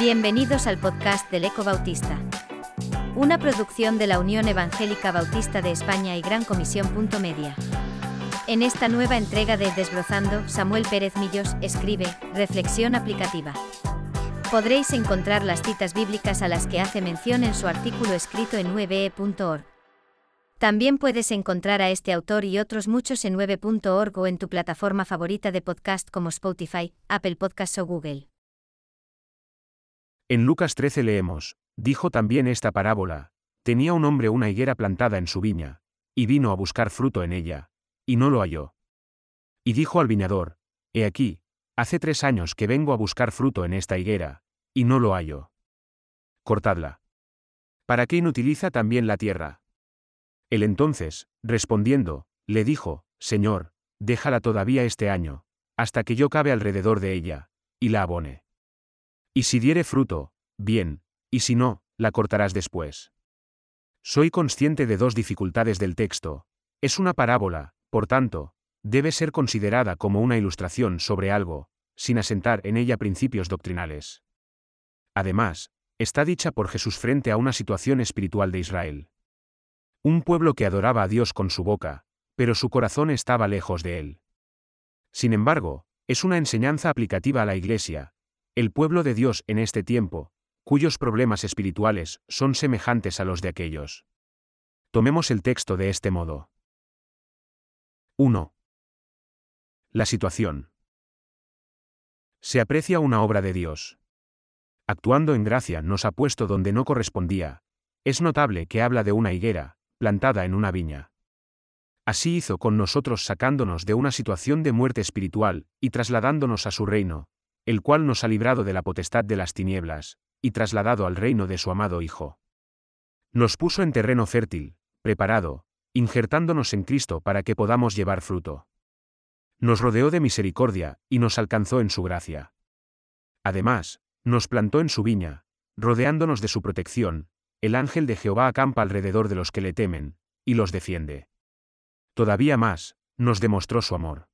Bienvenidos al podcast del Eco Bautista. Una producción de la Unión Evangélica Bautista de España y Gran Comisión. Media. En esta nueva entrega de Desbrozando, Samuel Pérez Millos escribe, Reflexión aplicativa. Podréis encontrar las citas bíblicas a las que hace mención en su artículo escrito en ube.org. También puedes encontrar a este autor y otros muchos en 9.org o en tu plataforma favorita de podcast como Spotify, Apple Podcasts o Google. En Lucas 13 leemos, dijo también esta parábola, tenía un hombre una higuera plantada en su viña, y vino a buscar fruto en ella, y no lo halló. Y dijo al viñador, He aquí, hace tres años que vengo a buscar fruto en esta higuera, y no lo hallo. Cortadla. ¿Para qué inutiliza también la tierra? Él entonces, respondiendo, le dijo, Señor, déjala todavía este año, hasta que yo cabe alrededor de ella, y la abone. Y si diere fruto, bien, y si no, la cortarás después. Soy consciente de dos dificultades del texto. Es una parábola, por tanto, debe ser considerada como una ilustración sobre algo, sin asentar en ella principios doctrinales. Además, está dicha por Jesús frente a una situación espiritual de Israel. Un pueblo que adoraba a Dios con su boca, pero su corazón estaba lejos de él. Sin embargo, es una enseñanza aplicativa a la Iglesia, el pueblo de Dios en este tiempo, cuyos problemas espirituales son semejantes a los de aquellos. Tomemos el texto de este modo. 1. La situación. Se aprecia una obra de Dios. Actuando en gracia nos ha puesto donde no correspondía. Es notable que habla de una higuera, plantada en una viña. Así hizo con nosotros sacándonos de una situación de muerte espiritual, y trasladándonos a su reino, el cual nos ha librado de la potestad de las tinieblas, y trasladado al reino de su amado Hijo. Nos puso en terreno fértil, preparado, injertándonos en Cristo para que podamos llevar fruto. Nos rodeó de misericordia, y nos alcanzó en su gracia. Además, nos plantó en su viña, rodeándonos de su protección, el ángel de Jehová acampa alrededor de los que le temen, y los defiende. Todavía más, nos demostró su amor.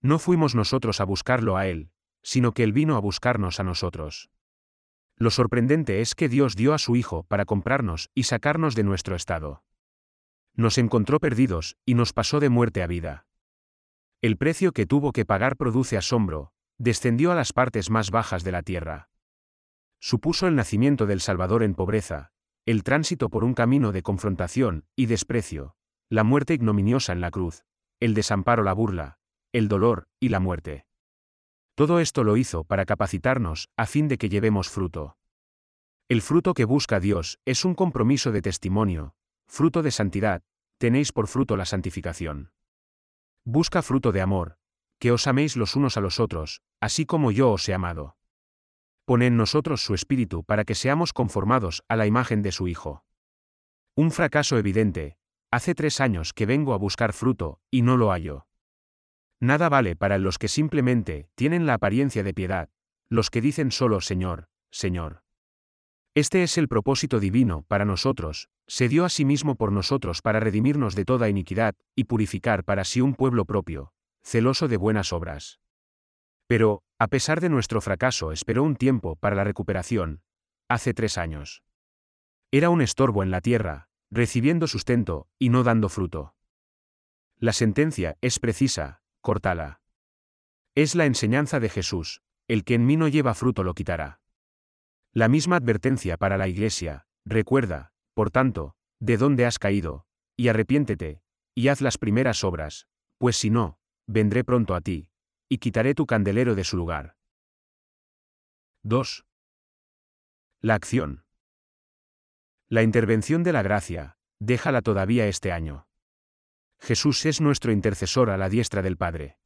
No fuimos nosotros a buscarlo a él, sino que él vino a buscarnos a nosotros. Lo sorprendente es que Dios dio a su Hijo para comprarnos y sacarnos de nuestro estado. Nos encontró perdidos, y nos pasó de muerte a vida. El precio que tuvo que pagar produce asombro, descendió a las partes más bajas de la tierra supuso el nacimiento del Salvador en pobreza, el tránsito por un camino de confrontación y desprecio, la muerte ignominiosa en la cruz, el desamparo, la burla, el dolor y la muerte. Todo esto lo hizo para capacitarnos, a fin de que llevemos fruto. El fruto que busca Dios es un compromiso de testimonio, fruto de santidad, tenéis por fruto la santificación. Busca fruto de amor, que os améis los unos a los otros, así como yo os he amado pone en nosotros su espíritu para que seamos conformados a la imagen de su Hijo. Un fracaso evidente, hace tres años que vengo a buscar fruto, y no lo hallo. Nada vale para los que simplemente tienen la apariencia de piedad, los que dicen solo Señor, Señor. Este es el propósito divino para nosotros, se dio a sí mismo por nosotros para redimirnos de toda iniquidad, y purificar para sí un pueblo propio, celoso de buenas obras. Pero, a pesar de nuestro fracaso, esperó un tiempo para la recuperación, hace tres años. Era un estorbo en la tierra, recibiendo sustento, y no dando fruto. La sentencia es precisa, cortala. Es la enseñanza de Jesús, el que en mí no lleva fruto lo quitará. La misma advertencia para la Iglesia, recuerda, por tanto, de dónde has caído, y arrepiéntete, y haz las primeras obras, pues si no, vendré pronto a ti, y quitaré tu candelero de su lugar. 2. La acción. La intervención de la gracia, déjala todavía este año. Jesús es nuestro intercesor a la diestra del Padre.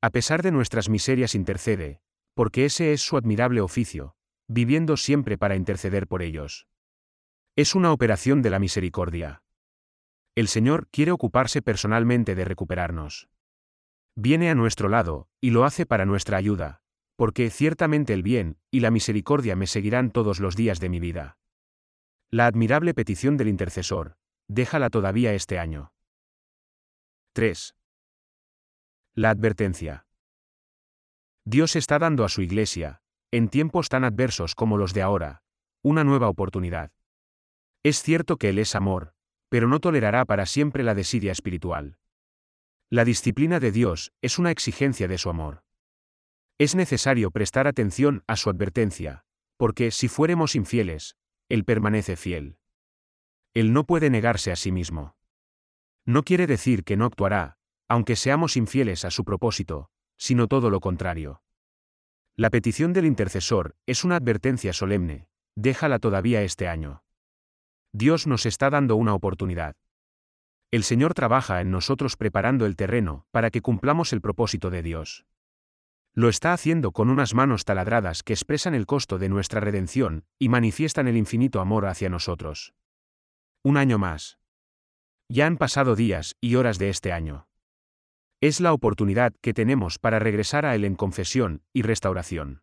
A pesar de nuestras miserias intercede, porque ese es su admirable oficio, viviendo siempre para interceder por ellos. Es una operación de la misericordia. El Señor quiere ocuparse personalmente de recuperarnos viene a nuestro lado, y lo hace para nuestra ayuda, porque ciertamente el bien y la misericordia me seguirán todos los días de mi vida. La admirable petición del intercesor, déjala todavía este año. 3. La advertencia. Dios está dando a su iglesia, en tiempos tan adversos como los de ahora, una nueva oportunidad. Es cierto que Él es amor, pero no tolerará para siempre la desidia espiritual. La disciplina de Dios es una exigencia de su amor. Es necesario prestar atención a su advertencia, porque si fuéramos infieles, Él permanece fiel. Él no puede negarse a sí mismo. No quiere decir que no actuará, aunque seamos infieles a su propósito, sino todo lo contrario. La petición del intercesor es una advertencia solemne, déjala todavía este año. Dios nos está dando una oportunidad. El Señor trabaja en nosotros preparando el terreno para que cumplamos el propósito de Dios. Lo está haciendo con unas manos taladradas que expresan el costo de nuestra redención y manifiestan el infinito amor hacia nosotros. Un año más. Ya han pasado días y horas de este año. Es la oportunidad que tenemos para regresar a Él en confesión y restauración.